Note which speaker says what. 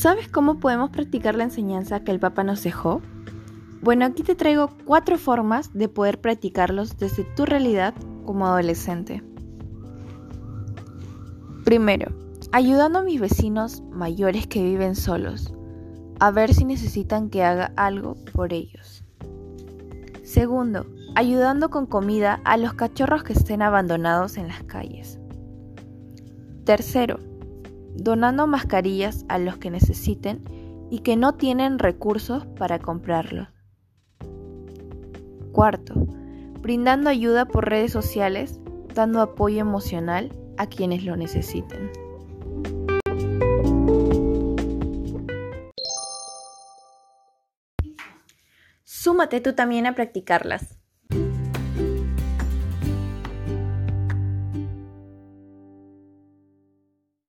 Speaker 1: ¿Sabes cómo podemos practicar la enseñanza que el Papa nos dejó? Bueno, aquí te traigo cuatro formas de poder practicarlos desde tu realidad como adolescente. Primero, ayudando a mis vecinos mayores que viven solos, a ver si necesitan que haga algo por ellos. Segundo, ayudando con comida a los cachorros que estén abandonados en las calles. Tercero, donando mascarillas a los que necesiten y que no tienen recursos para comprarlos. Cuarto, brindando ayuda por redes sociales, dando apoyo emocional a quienes lo necesiten. Súmate tú también a practicarlas.